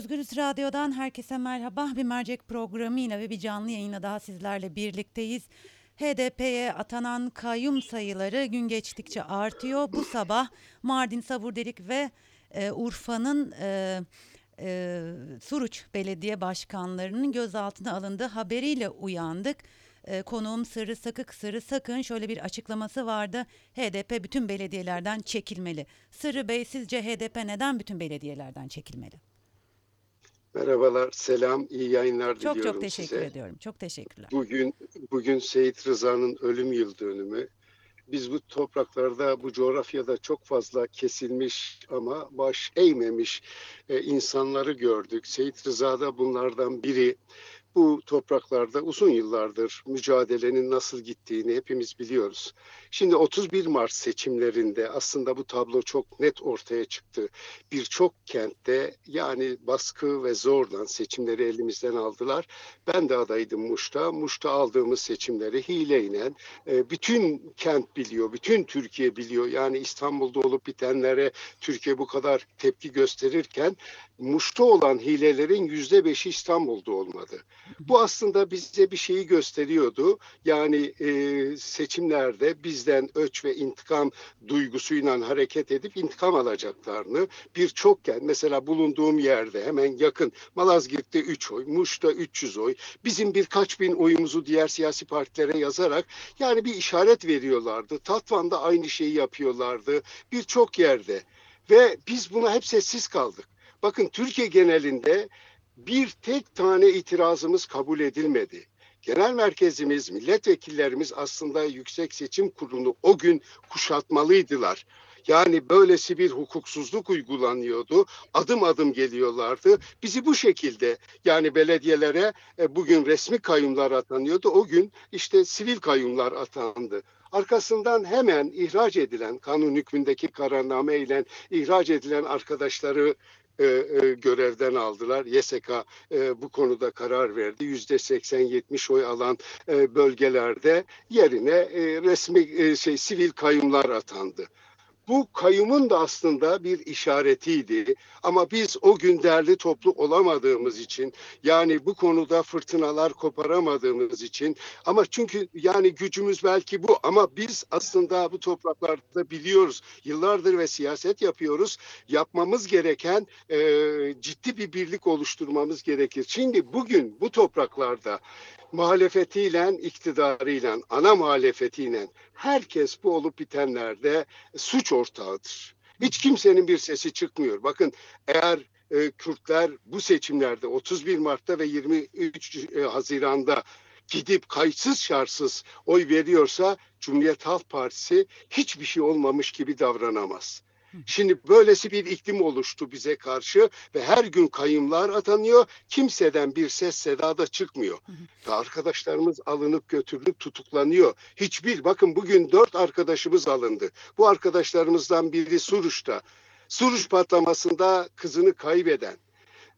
Özgürüz Radyo'dan herkese merhaba. Bir mercek programıyla ve bir canlı yayına daha sizlerle birlikteyiz. HDP'ye atanan kayyum sayıları gün geçtikçe artıyor. Bu sabah Mardin, Savurdelik ve e, Urfa'nın e, e, Suruç Belediye Başkanlarının gözaltına alındığı haberiyle uyandık. E, konuğum Sırrı Sakık Sırrı Sakın şöyle bir açıklaması vardı. HDP bütün belediyelerden çekilmeli. Sırrı Bey sizce HDP neden bütün belediyelerden çekilmeli? Merhabalar, selam, iyi yayınlar Çok diliyorum çok teşekkür size. ediyorum. Çok teşekkürler. Bugün bugün Seyit Rıza'nın ölüm yıl dönümü. Biz bu topraklarda, bu coğrafyada çok fazla kesilmiş ama baş eğmemiş e, insanları gördük. Seyit Rıza da bunlardan biri. Bu topraklarda uzun yıllardır mücadelenin nasıl gittiğini hepimiz biliyoruz. Şimdi 31 Mart seçimlerinde aslında bu tablo çok net ortaya çıktı. Birçok kentte yani baskı ve zorla seçimleri elimizden aldılar. Ben de adaydım Muş'ta. Muş'ta aldığımız seçimleri hileyle e, bütün kent biliyor, bütün Türkiye biliyor. Yani İstanbul'da olup bitenlere Türkiye bu kadar tepki gösterirken Muş'ta olan hilelerin yüzde beşi İstanbul'da olmadı. Bu aslında bize bir şeyi gösteriyordu. Yani e, seçimlerde bizden öç ve intikam duygusuyla hareket edip intikam alacaklarını birçok kent mesela bulunduğum yerde hemen yakın Malazgirt'te 3 oy, Muş'ta 300 oy bizim birkaç bin oyumuzu diğer siyasi partilere yazarak yani bir işaret veriyorlardı. Tatvan'da aynı şeyi yapıyorlardı birçok yerde ve biz buna hep sessiz kaldık. Bakın Türkiye genelinde bir tek tane itirazımız kabul edilmedi. Genel merkezimiz, milletvekillerimiz aslında Yüksek Seçim Kurulu'nu o gün kuşatmalıydılar. Yani böylesi bir hukuksuzluk uygulanıyordu. Adım adım geliyorlardı. Bizi bu şekilde yani belediyelere e, bugün resmi kayyumlar atanıyordu. O gün işte sivil kayyumlar atandı. Arkasından hemen ihraç edilen kanun hükmündeki kararname ile ihraç edilen arkadaşları e, e, görevden aldılar. YSK e, bu konuda karar verdi. Yüzde 80-70 oy alan e, bölgelerde yerine e, resmi e, şey sivil kayyumlar atandı. Bu kayyumun da aslında bir işaretiydi. Ama biz o gün değerli toplu olamadığımız için yani bu konuda fırtınalar koparamadığımız için ama çünkü yani gücümüz belki bu ama biz aslında bu topraklarda biliyoruz. Yıllardır ve siyaset yapıyoruz. Yapmamız gereken e, ciddi bir birlik oluşturmamız gerekir. Şimdi bugün bu topraklarda muhalefetiyle, iktidarıyla, ana muhalefetiyle herkes bu olup bitenlerde suç ortağıdır. Hiç kimsenin bir sesi çıkmıyor. Bakın eğer e, Kürtler bu seçimlerde 31 Mart'ta ve 23 e, Haziran'da gidip kayıtsız şartsız oy veriyorsa Cumhuriyet Halk Partisi hiçbir şey olmamış gibi davranamaz. Şimdi böylesi bir iklim oluştu bize karşı ve her gün kayımlar atanıyor. Kimseden bir ses seda da çıkmıyor. Ve arkadaşlarımız alınıp götürülüp tutuklanıyor. Hiçbir bakın bugün dört arkadaşımız alındı. Bu arkadaşlarımızdan biri Suruç'ta. Suruç patlamasında kızını kaybeden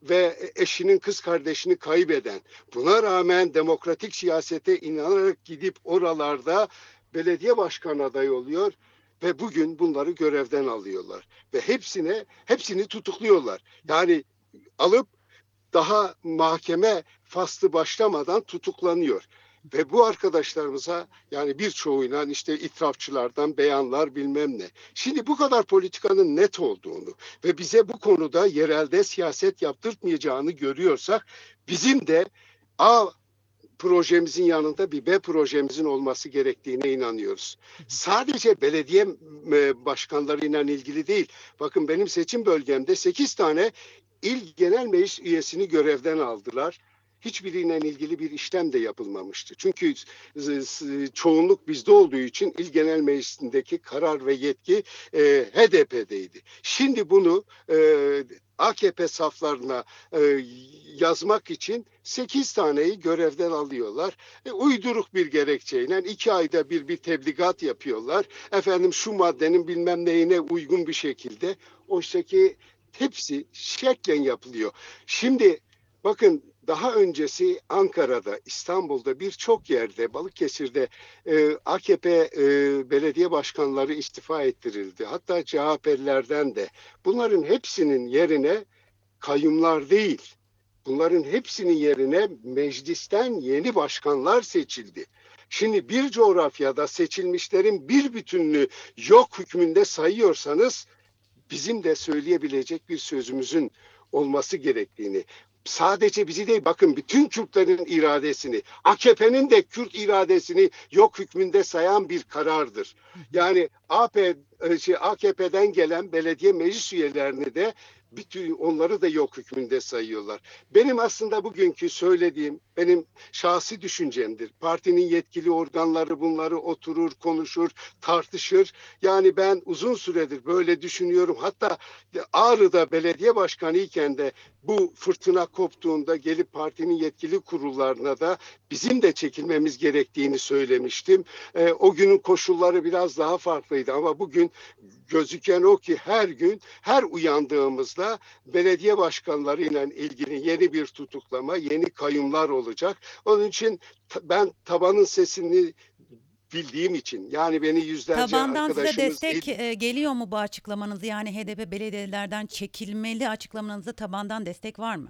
ve eşinin kız kardeşini kaybeden buna rağmen demokratik siyasete inanarak gidip oralarda belediye başkanı adayı oluyor ve bugün bunları görevden alıyorlar ve hepsine hepsini tutukluyorlar. Yani alıp daha mahkeme faslı başlamadan tutuklanıyor. Ve bu arkadaşlarımıza yani birçoğuyla işte itirafçılardan beyanlar bilmem ne. Şimdi bu kadar politikanın net olduğunu ve bize bu konuda yerelde siyaset yaptırtmayacağını görüyorsak bizim de A projemizin yanında bir B projemizin olması gerektiğine inanıyoruz. Sadece belediye başkanlarıyla ilgili değil. Bakın benim seçim bölgemde 8 tane il genel meclis üyesini görevden aldılar hiçbiriyle ilgili bir işlem de yapılmamıştı. Çünkü çoğunluk bizde olduğu için İl Genel Meclisi'ndeki karar ve yetki e, HDP'deydi. Şimdi bunu e, AKP saflarına e, yazmak için 8 taneyi görevden alıyorlar. E, uyduruk bir gerekçeyle iki ayda bir bir tebligat yapıyorlar. Efendim şu maddenin bilmem neyine uygun bir şekilde. Oysa ki hepsi şeklen yapılıyor. Şimdi bakın daha öncesi Ankara'da, İstanbul'da birçok yerde, Balıkesir'de e, AKP e, belediye başkanları istifa ettirildi. Hatta CHP'lilerden de. Bunların hepsinin yerine kayyumlar değil. Bunların hepsinin yerine meclisten yeni başkanlar seçildi. Şimdi bir coğrafyada seçilmişlerin bir bütünlüğü yok hükmünde sayıyorsanız bizim de söyleyebilecek bir sözümüzün olması gerektiğini sadece bizi değil bakın bütün Kürtlerin iradesini AKP'nin de Kürt iradesini yok hükmünde sayan bir karardır. Yani AP, e, şey, AKP'den gelen belediye meclis üyelerini de bütün onları da yok hükmünde sayıyorlar. Benim aslında bugünkü söylediğim benim şahsi düşüncemdir. Partinin yetkili organları bunları oturur, konuşur, tartışır. Yani ben uzun süredir böyle düşünüyorum. Hatta Ağrı'da belediye başkanı iken de bu fırtına koptuğunda gelip partinin yetkili kurullarına da bizim de çekilmemiz gerektiğini söylemiştim. E, o günün koşulları biraz daha farklıydı ama bugün gözüken o ki her gün her uyandığımızda belediye başkanlarıyla ilgili yeni bir tutuklama, yeni kayımlar olacak. Onun için ben tabanın sesini bildiğim için yani beni yüzlerce Tabandan size arkadaşımız destek e, geliyor mu bu açıklamanızı? Yani HDP belediyelerden çekilmeli açıklamanızda tabandan destek var mı?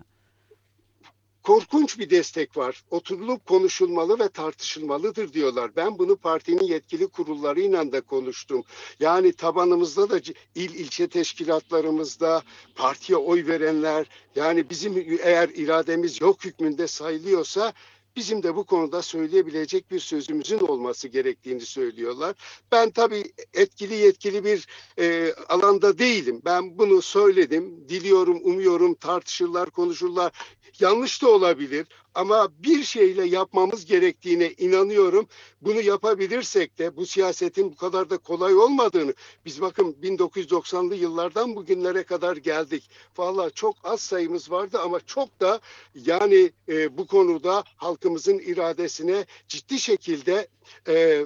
Korkunç bir destek var. Oturulup konuşulmalı ve tartışılmalıdır diyorlar. Ben bunu partinin yetkili kurullarıyla da konuştum. Yani tabanımızda da il ilçe teşkilatlarımızda partiye oy verenler yani bizim eğer irademiz yok hükmünde sayılıyorsa bizim de bu konuda söyleyebilecek bir sözümüzün olması gerektiğini söylüyorlar. Ben tabii etkili yetkili bir e, alanda değilim. Ben bunu söyledim, diliyorum, umuyorum tartışırlar, konuşurlar. Yanlış da olabilir ama bir şeyle yapmamız gerektiğine inanıyorum. Bunu yapabilirsek de bu siyasetin bu kadar da kolay olmadığını biz bakın 1990'lı yıllardan bugünlere kadar geldik. Valla çok az sayımız vardı ama çok da yani e, bu konuda halkımızın iradesine ciddi şekilde e,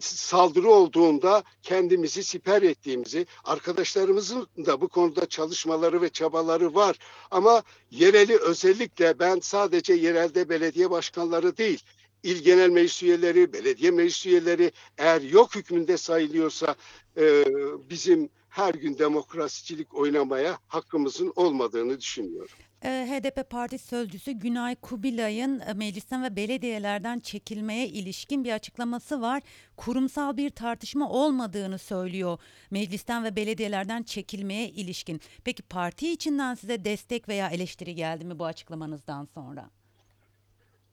saldırı olduğunda kendimizi siper ettiğimizi, arkadaşlarımızın da bu konuda çalışmaları ve çabaları var. Ama yereli özellikle ben sadece yerelde belediye başkanları değil, il genel meclis üyeleri, belediye meclis üyeleri eğer yok hükmünde sayılıyorsa e, bizim her gün demokrasicilik oynamaya hakkımızın olmadığını düşünüyorum. HDP Parti Sözcüsü Günay Kubilay'ın e, meclisten ve belediyelerden çekilmeye ilişkin bir açıklaması var. Kurumsal bir tartışma olmadığını söylüyor meclisten ve belediyelerden çekilmeye ilişkin. Peki parti içinden size destek veya eleştiri geldi mi bu açıklamanızdan sonra?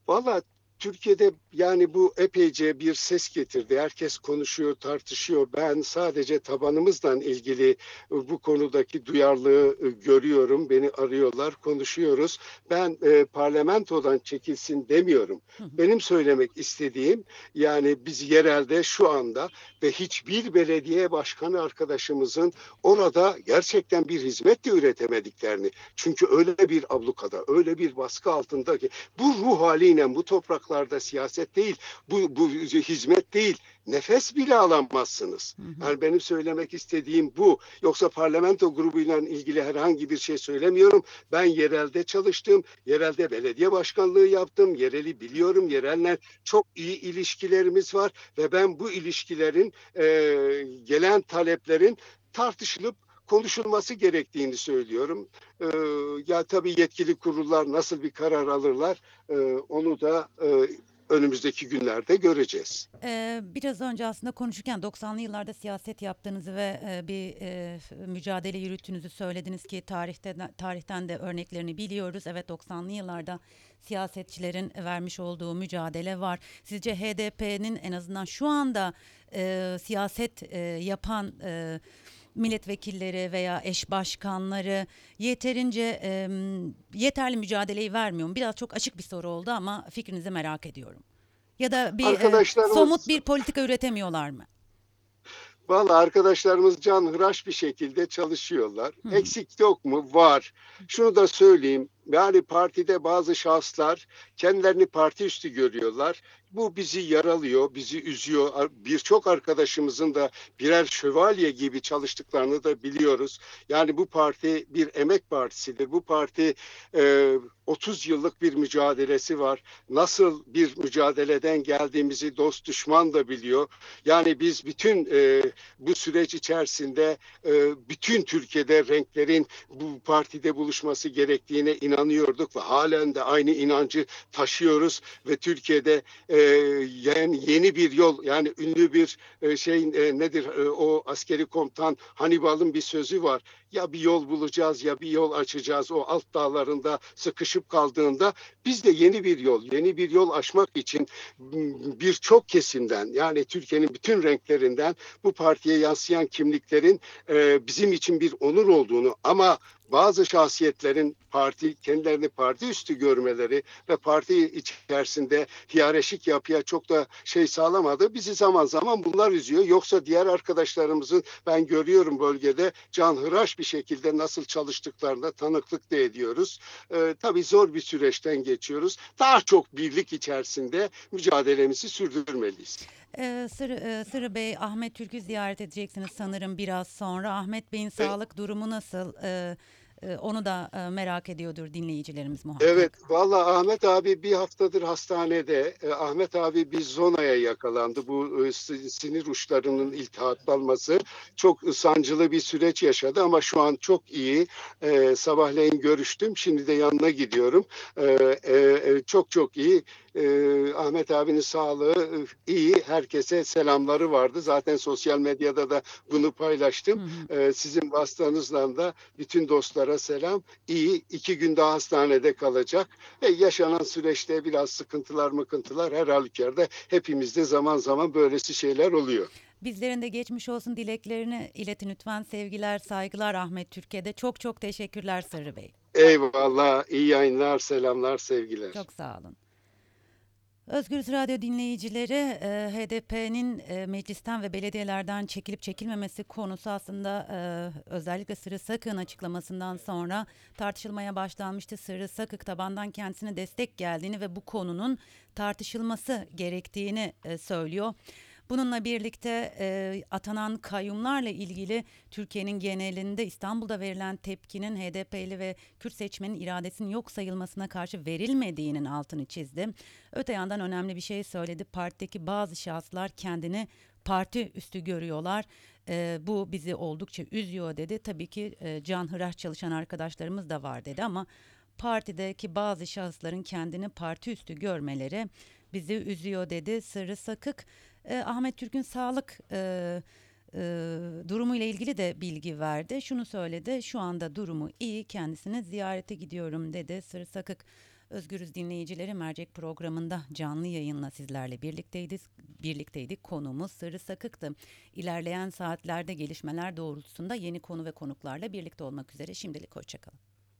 Valla Türkiye'de yani bu epeyce bir ses getirdi. Herkes konuşuyor, tartışıyor. Ben sadece tabanımızla ilgili e, bu konudaki duyarlılığı e, görüyorum. Beni arıyorlar, konuşuyoruz. Ben e, parlamentodan çekilsin demiyorum. Benim söylemek istediğim yani biz yerelde şu anda ve hiçbir belediye başkanı arkadaşımızın orada gerçekten bir hizmet de üretemediklerini. Çünkü öyle bir ablukada, öyle bir baskı altında ki bu ruh haliyle bu topraklar topraklarda siyaset değil, bu, bu hizmet değil. Nefes bile alamazsınız. Yani benim söylemek istediğim bu. Yoksa parlamento grubuyla ilgili herhangi bir şey söylemiyorum. Ben yerelde çalıştım. Yerelde belediye başkanlığı yaptım. Yereli biliyorum. Yerelle çok iyi ilişkilerimiz var. Ve ben bu ilişkilerin e, gelen taleplerin tartışılıp konuşulması gerektiğini söylüyorum. Ee, ya tabii yetkili kurullar nasıl bir karar alırlar e, onu da e, önümüzdeki günlerde göreceğiz. Ee, biraz önce aslında konuşurken 90'lı yıllarda siyaset yaptığınızı ve e, bir e, mücadele yürüttüğünüzü söylediniz ki tarihte tarihten de örneklerini biliyoruz. Evet 90'lı yıllarda siyasetçilerin vermiş olduğu mücadele var. Sizce HDP'nin en azından şu anda e, siyaset e, yapan e, milletvekilleri veya eş başkanları yeterince e, yeterli mücadeleyi vermiyor mu? Biraz çok açık bir soru oldu ama fikrinizi merak ediyorum. Ya da bir e, somut bir politika üretemiyorlar mı? Valla arkadaşlarımız can hıraş bir şekilde çalışıyorlar. Hı. Eksik yok mu? Var. Şunu da söyleyeyim. Yani partide bazı şahıslar kendilerini parti üstü görüyorlar. Bu bizi yaralıyor, bizi üzüyor. Birçok arkadaşımızın da birer şövalye gibi çalıştıklarını da biliyoruz. Yani bu parti bir emek partisidir. Bu parti e, 30 yıllık bir mücadelesi var. Nasıl bir mücadeleden geldiğimizi dost düşman da biliyor. Yani biz bütün e, bu süreç içerisinde e, bütün Türkiye'de renklerin bu partide buluşması gerektiğine inanıyorduk ve halen de aynı inancı taşıyoruz ve Türkiye'de e, yani yeni bir yol yani ünlü bir e, şey e, nedir e, o askeri komutan Hannibal'ın bir sözü var. Ya bir yol bulacağız ya bir yol açacağız o alt dağlarında sıkışıp kaldığında. Biz de yeni bir yol yeni bir yol aşmak için birçok kesimden yani Türkiye'nin bütün renklerinden bu partiye yansıyan kimliklerin e, bizim için bir onur olduğunu ama bazı şahsiyetlerin parti kendilerini parti üstü görmeleri ve parti içerisinde hiyerarşik yapıya çok da şey sağlamadı. Bizi zaman zaman bunlar üzüyor. Yoksa diğer arkadaşlarımızın ben görüyorum bölgede canhıraş bir şekilde nasıl çalıştıklarına tanıklık da ediyoruz. Ee, tabii zor bir süreçten geçiyoruz. Daha çok birlik içerisinde mücadelemizi sürdürmeliyiz. Ee, Sırrı, e, Sırrı Bey, Ahmet Türk'ü ziyaret edeceksiniz sanırım biraz sonra. Ahmet Bey'in sağlık durumu nasıl? Ee, onu da e, merak ediyordur dinleyicilerimiz muhakkak. Evet, valla Ahmet abi bir haftadır hastanede. E, Ahmet abi bir zonaya yakalandı. Bu e, si- sinir uçlarının iltihaplanması çok sancılı bir süreç yaşadı ama şu an çok iyi. E, sabahleyin görüştüm, şimdi de yanına gidiyorum. E, çok çok iyi. Ahmet abinin sağlığı iyi. Herkese selamları vardı. Zaten sosyal medyada da bunu paylaştım. Hı hı. Sizin vasıtanızla da bütün dostlara selam. İyi, iki gün daha hastanede kalacak. Ve yaşanan süreçte biraz sıkıntılar mıkıntılar her halükarda hepimizde zaman zaman böylesi şeyler oluyor. Bizlerin de geçmiş olsun dileklerini iletin lütfen. Sevgiler, saygılar Ahmet Türkiye'de. Çok çok teşekkürler Sırrı Bey. Eyvallah, iyi yayınlar, selamlar, sevgiler. Çok sağ olun. Özgürüz Radyo dinleyicileri e, HDP'nin e, meclisten ve belediyelerden çekilip çekilmemesi konusu aslında e, özellikle Sırrı Sakık'ın açıklamasından sonra tartışılmaya başlanmıştı. Sırrı Sakık tabandan kendisine destek geldiğini ve bu konunun tartışılması gerektiğini söylüyor. Bununla birlikte e, atanan kayyumlarla ilgili Türkiye'nin genelinde İstanbul'da verilen tepkinin HDP'li ve Kürt seçmenin iradesinin yok sayılmasına karşı verilmediğinin altını çizdi. Öte yandan önemli bir şey söyledi. Partideki bazı şahıslar kendini parti üstü görüyorlar. E, bu bizi oldukça üzüyor dedi. Tabii ki e, canhıraş çalışan arkadaşlarımız da var dedi ama partideki bazı şahısların kendini parti üstü görmeleri bizi üzüyor dedi. Sırrı Sakık e, Ahmet Türk'ün sağlık e, e, durumu ile ilgili de bilgi verdi. Şunu söyledi. Şu anda durumu iyi. Kendisini ziyarete gidiyorum dedi. Sırrı Sakık Özgürüz dinleyicileri mercek programında canlı yayınla sizlerle birlikteydik. Birlikteydik. Konuğumuz Sırrı Sakık'tı. İlerleyen saatlerde gelişmeler doğrultusunda yeni konu ve konuklarla birlikte olmak üzere. Şimdilik hoşçakalın.